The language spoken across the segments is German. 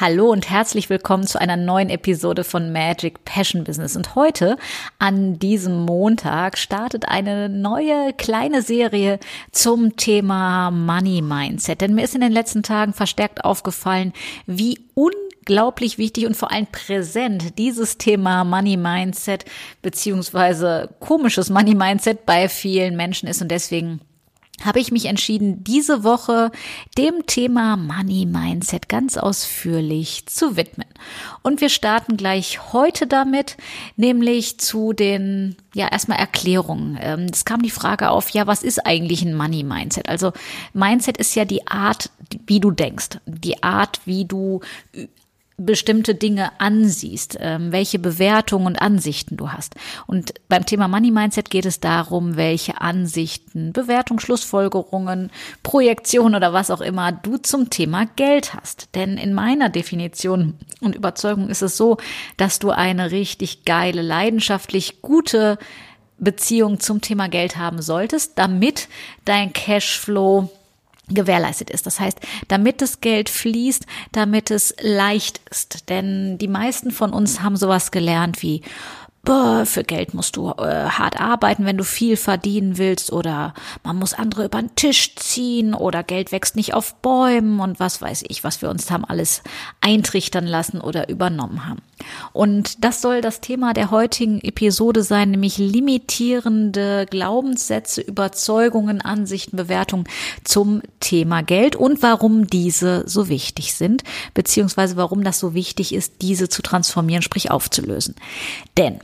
Hallo und herzlich willkommen zu einer neuen Episode von Magic Passion Business. Und heute, an diesem Montag, startet eine neue kleine Serie zum Thema Money Mindset. Denn mir ist in den letzten Tagen verstärkt aufgefallen, wie unglaublich wichtig und vor allem präsent dieses Thema Money Mindset beziehungsweise komisches Money Mindset bei vielen Menschen ist. Und deswegen habe ich mich entschieden, diese Woche dem Thema Money Mindset ganz ausführlich zu widmen. Und wir starten gleich heute damit, nämlich zu den, ja, erstmal Erklärungen. Ähm, es kam die Frage auf, ja, was ist eigentlich ein Money Mindset? Also Mindset ist ja die Art, wie du denkst, die Art, wie du bestimmte Dinge ansiehst, ähm, welche Bewertungen und Ansichten du hast. Und beim Thema Money Mindset geht es darum, welche Ansichten, Bewertungen, Schlussfolgerungen, Projektionen oder was auch immer du zum Thema Geld hast. Denn in meiner Definition und Überzeugung ist es so, dass du eine richtig geile, leidenschaftlich gute Beziehung zum Thema Geld haben solltest, damit dein Cashflow gewährleistet ist. Das heißt, damit das Geld fließt, damit es leicht ist. Denn die meisten von uns haben sowas gelernt wie, boah, für Geld musst du äh, hart arbeiten, wenn du viel verdienen willst oder man muss andere über den Tisch ziehen oder Geld wächst nicht auf Bäumen und was weiß ich, was wir uns haben alles eintrichtern lassen oder übernommen haben. Und das soll das Thema der heutigen Episode sein, nämlich limitierende Glaubenssätze, Überzeugungen, Ansichten, Bewertungen zum Thema Geld und warum diese so wichtig sind, beziehungsweise warum das so wichtig ist, diese zu transformieren, sprich aufzulösen. Denn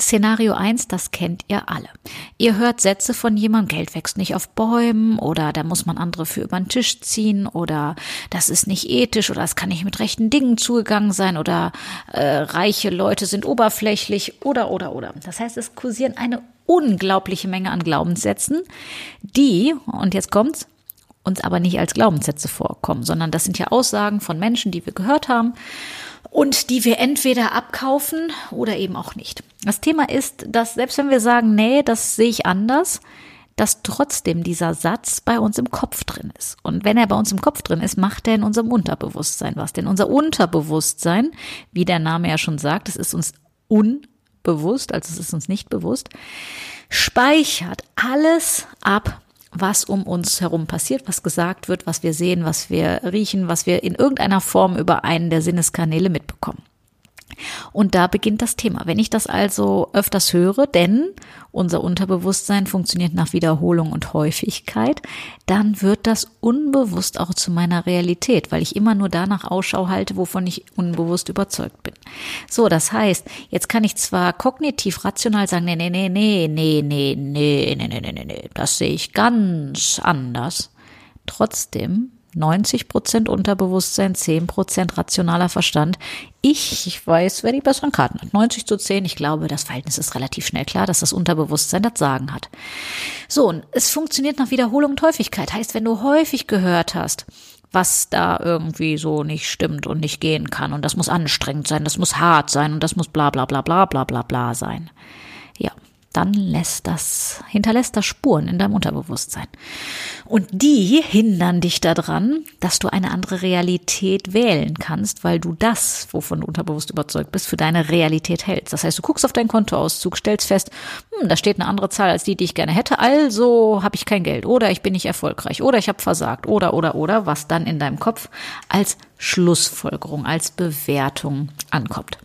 Szenario 1, das kennt ihr alle. Ihr hört Sätze von jemandem, Geld wächst nicht auf Bäumen oder da muss man andere für über den Tisch ziehen oder das ist nicht ethisch oder es kann nicht mit rechten Dingen zugegangen sein oder äh, reiche Leute sind oberflächlich oder oder oder. Das heißt, es kursieren eine unglaubliche Menge an Glaubenssätzen, die, und jetzt kommt's, uns aber nicht als Glaubenssätze vorkommen, sondern das sind ja Aussagen von Menschen, die wir gehört haben und die wir entweder abkaufen oder eben auch nicht. Das Thema ist, dass selbst wenn wir sagen, nee, das sehe ich anders, dass trotzdem dieser Satz bei uns im Kopf drin ist. Und wenn er bei uns im Kopf drin ist, macht er in unserem Unterbewusstsein was. Denn unser Unterbewusstsein, wie der Name ja schon sagt, es ist uns unbewusst, also es ist uns nicht bewusst, speichert alles ab, was um uns herum passiert, was gesagt wird, was wir sehen, was wir riechen, was wir in irgendeiner Form über einen der Sinneskanäle mitbekommen. Und da beginnt das Thema. Wenn ich das also öfters höre, denn unser Unterbewusstsein funktioniert nach Wiederholung und Häufigkeit, dann wird das unbewusst auch zu meiner Realität, weil ich immer nur danach Ausschau halte, wovon ich unbewusst überzeugt bin. So, das heißt, jetzt kann ich zwar kognitiv rational sagen, nee, nee, nee, nee, nee, nee, nee, nee, nee, nee, nee, das sehe ich ganz anders. Trotzdem 90 Prozent Unterbewusstsein, 10 Prozent rationaler Verstand. Ich, ich weiß, wer die besseren Karten hat. 90 zu 10. Ich glaube, das Verhältnis ist relativ schnell klar, dass das Unterbewusstsein das Sagen hat. So, und es funktioniert nach Wiederholung und Häufigkeit. Heißt, wenn du häufig gehört hast, was da irgendwie so nicht stimmt und nicht gehen kann und das muss anstrengend sein, das muss hart sein und das muss bla bla bla bla bla bla bla sein. Dann lässt das, hinterlässt das Spuren in deinem Unterbewusstsein. Und die hindern dich daran, dass du eine andere Realität wählen kannst, weil du das, wovon du unterbewusst überzeugt bist, für deine Realität hältst. Das heißt, du guckst auf deinen Kontoauszug, stellst fest, hm, da steht eine andere Zahl als die, die ich gerne hätte, also habe ich kein Geld oder ich bin nicht erfolgreich oder ich habe versagt oder oder oder, was dann in deinem Kopf als Schlussfolgerung, als Bewertung ankommt.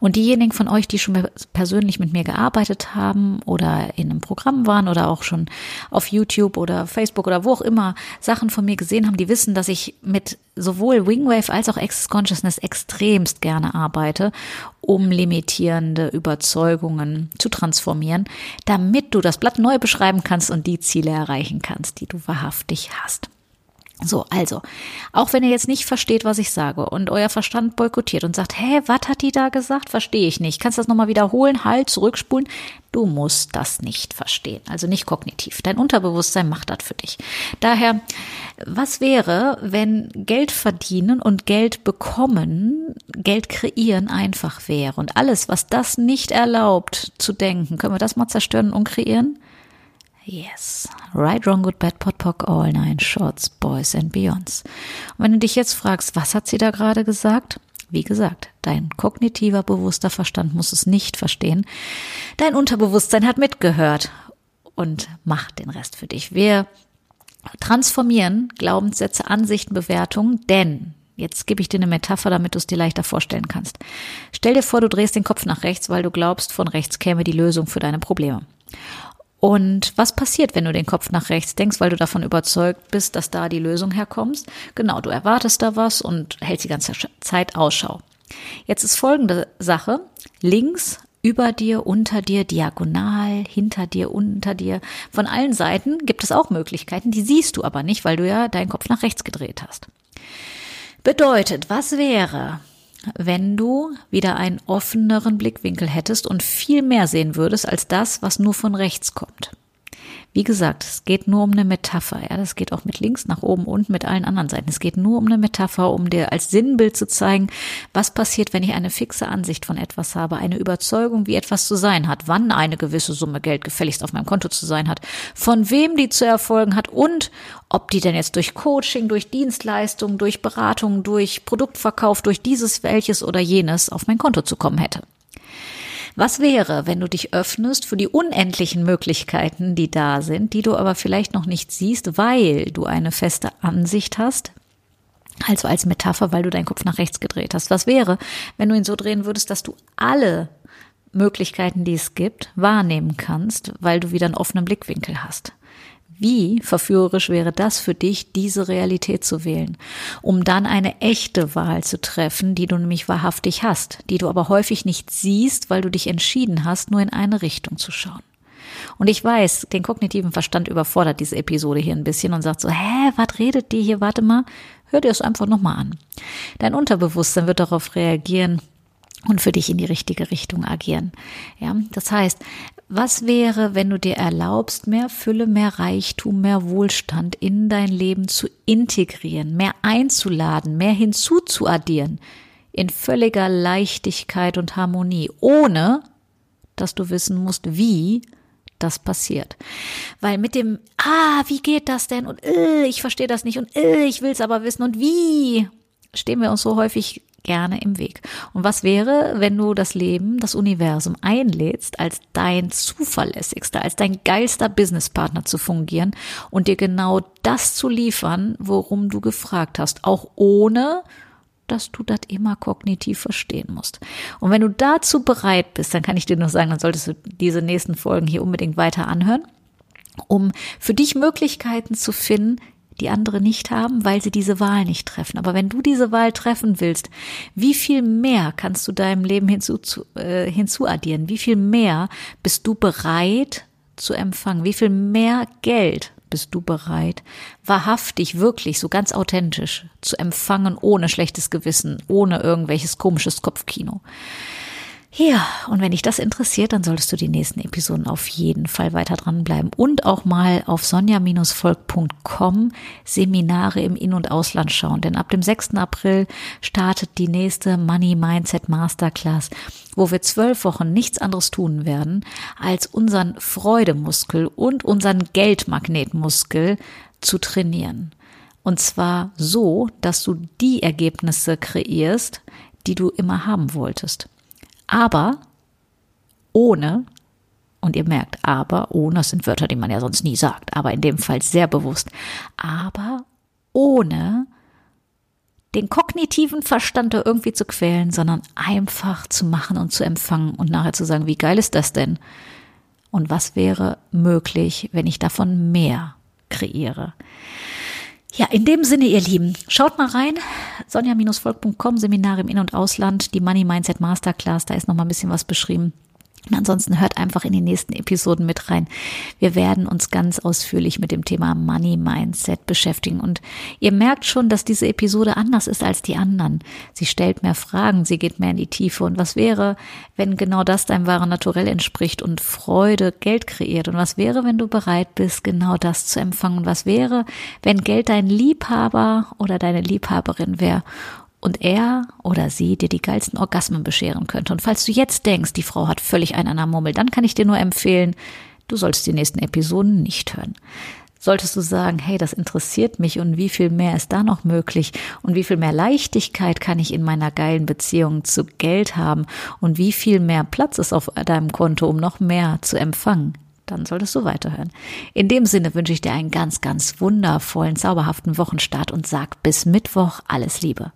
Und diejenigen von euch, die schon persönlich mit mir gearbeitet haben oder in einem Programm waren oder auch schon auf YouTube oder Facebook oder wo auch immer Sachen von mir gesehen haben, die wissen, dass ich mit sowohl Wingwave als auch Access Consciousness extremst gerne arbeite, um limitierende Überzeugungen zu transformieren, damit du das Blatt neu beschreiben kannst und die Ziele erreichen kannst, die du wahrhaftig hast. So, also, auch wenn ihr jetzt nicht versteht, was ich sage und euer Verstand boykottiert und sagt, hä, was hat die da gesagt? Verstehe ich nicht. Kannst das nochmal wiederholen? Halt, zurückspulen. Du musst das nicht verstehen. Also nicht kognitiv. Dein Unterbewusstsein macht das für dich. Daher, was wäre, wenn Geld verdienen und Geld bekommen, Geld kreieren einfach wäre? Und alles, was das nicht erlaubt zu denken, können wir das mal zerstören und kreieren? Yes. Right, wrong, good, bad, pot, pock, all nine shorts, boys and beyonds. Und wenn du dich jetzt fragst, was hat sie da gerade gesagt? Wie gesagt, dein kognitiver, bewusster Verstand muss es nicht verstehen. Dein Unterbewusstsein hat mitgehört und macht den Rest für dich. Wir transformieren Glaubenssätze, Ansichten, Bewertungen, denn Jetzt gebe ich dir eine Metapher, damit du es dir leichter vorstellen kannst. Stell dir vor, du drehst den Kopf nach rechts, weil du glaubst, von rechts käme die Lösung für deine Probleme. Und was passiert, wenn du den Kopf nach rechts denkst, weil du davon überzeugt bist, dass da die Lösung herkommt? Genau, du erwartest da was und hältst die ganze Zeit Ausschau. Jetzt ist folgende Sache. Links über dir, unter dir, diagonal, hinter dir, unter dir. Von allen Seiten gibt es auch Möglichkeiten, die siehst du aber nicht, weil du ja deinen Kopf nach rechts gedreht hast. Bedeutet, was wäre, wenn du wieder einen offeneren Blickwinkel hättest und viel mehr sehen würdest als das, was nur von rechts kommt. Wie gesagt, es geht nur um eine Metapher. Ja, das geht auch mit links nach oben und mit allen anderen Seiten. Es geht nur um eine Metapher, um dir als Sinnbild zu zeigen, was passiert, wenn ich eine fixe Ansicht von etwas habe, eine Überzeugung, wie etwas zu sein hat, wann eine gewisse Summe Geld gefälligst auf meinem Konto zu sein hat, von wem die zu erfolgen hat und ob die denn jetzt durch Coaching, durch Dienstleistungen, durch Beratung, durch Produktverkauf, durch dieses, welches oder jenes auf mein Konto zu kommen hätte. Was wäre, wenn du dich öffnest für die unendlichen Möglichkeiten, die da sind, die du aber vielleicht noch nicht siehst, weil du eine feste Ansicht hast? Also als Metapher, weil du deinen Kopf nach rechts gedreht hast. Was wäre, wenn du ihn so drehen würdest, dass du alle Möglichkeiten, die es gibt, wahrnehmen kannst, weil du wieder einen offenen Blickwinkel hast? Wie verführerisch wäre das für dich, diese Realität zu wählen, um dann eine echte Wahl zu treffen, die du nämlich wahrhaftig hast, die du aber häufig nicht siehst, weil du dich entschieden hast, nur in eine Richtung zu schauen. Und ich weiß, den kognitiven Verstand überfordert diese Episode hier ein bisschen und sagt so, hä, was redet die hier? Warte mal, hör dir das einfach nochmal an. Dein Unterbewusstsein wird darauf reagieren, und für dich in die richtige Richtung agieren. Ja, das heißt, was wäre, wenn du dir erlaubst, mehr Fülle, mehr Reichtum, mehr Wohlstand in dein Leben zu integrieren, mehr einzuladen, mehr hinzuzuaddieren, in völliger Leichtigkeit und Harmonie, ohne dass du wissen musst, wie das passiert. Weil mit dem, ah, wie geht das denn? Und äh, ich verstehe das nicht und äh, ich will es aber wissen und wie, stehen wir uns so häufig gerne im Weg. Und was wäre, wenn du das Leben, das Universum einlädst, als dein zuverlässigster, als dein geilster Businesspartner zu fungieren und dir genau das zu liefern, worum du gefragt hast, auch ohne dass du das immer kognitiv verstehen musst. Und wenn du dazu bereit bist, dann kann ich dir nur sagen, dann solltest du diese nächsten Folgen hier unbedingt weiter anhören, um für dich Möglichkeiten zu finden, die andere nicht haben, weil sie diese Wahl nicht treffen. Aber wenn du diese Wahl treffen willst, wie viel mehr kannst du deinem Leben hinzu, äh, hinzuaddieren? Wie viel mehr bist du bereit zu empfangen? Wie viel mehr Geld bist du bereit, wahrhaftig, wirklich, so ganz authentisch zu empfangen, ohne schlechtes Gewissen, ohne irgendwelches komisches Kopfkino? Ja, und wenn dich das interessiert, dann solltest du die nächsten Episoden auf jeden Fall weiter dranbleiben und auch mal auf sonja-volk.com Seminare im In- und Ausland schauen. Denn ab dem 6. April startet die nächste Money Mindset Masterclass, wo wir zwölf Wochen nichts anderes tun werden, als unseren Freudemuskel und unseren Geldmagnetmuskel zu trainieren. Und zwar so, dass du die Ergebnisse kreierst, die du immer haben wolltest aber ohne, und ihr merkt, aber ohne, das sind Wörter, die man ja sonst nie sagt, aber in dem Fall sehr bewusst, aber ohne den kognitiven Verstand da irgendwie zu quälen, sondern einfach zu machen und zu empfangen und nachher zu sagen, wie geil ist das denn? Und was wäre möglich, wenn ich davon mehr kreiere? Ja, in dem Sinne, ihr Lieben, schaut mal rein. Sonja-volk.com, Seminare im In- und Ausland, die Money Mindset Masterclass, da ist noch mal ein bisschen was beschrieben. Und ansonsten hört einfach in die nächsten Episoden mit rein. Wir werden uns ganz ausführlich mit dem Thema Money Mindset beschäftigen. Und ihr merkt schon, dass diese Episode anders ist als die anderen. Sie stellt mehr Fragen, sie geht mehr in die Tiefe. Und was wäre, wenn genau das deinem wahren Naturell entspricht und Freude Geld kreiert? Und was wäre, wenn du bereit bist, genau das zu empfangen? Und was wäre, wenn Geld dein Liebhaber oder deine Liebhaberin wäre? Und er oder sie dir die geilsten Orgasmen bescheren könnte. Und falls du jetzt denkst, die Frau hat völlig einen an der Mummel, dann kann ich dir nur empfehlen, du sollst die nächsten Episoden nicht hören. Solltest du sagen, hey, das interessiert mich und wie viel mehr ist da noch möglich und wie viel mehr Leichtigkeit kann ich in meiner geilen Beziehung zu Geld haben und wie viel mehr Platz ist auf deinem Konto, um noch mehr zu empfangen, dann solltest du weiterhören. In dem Sinne wünsche ich dir einen ganz, ganz wundervollen, zauberhaften Wochenstart und sag bis Mittwoch alles Liebe.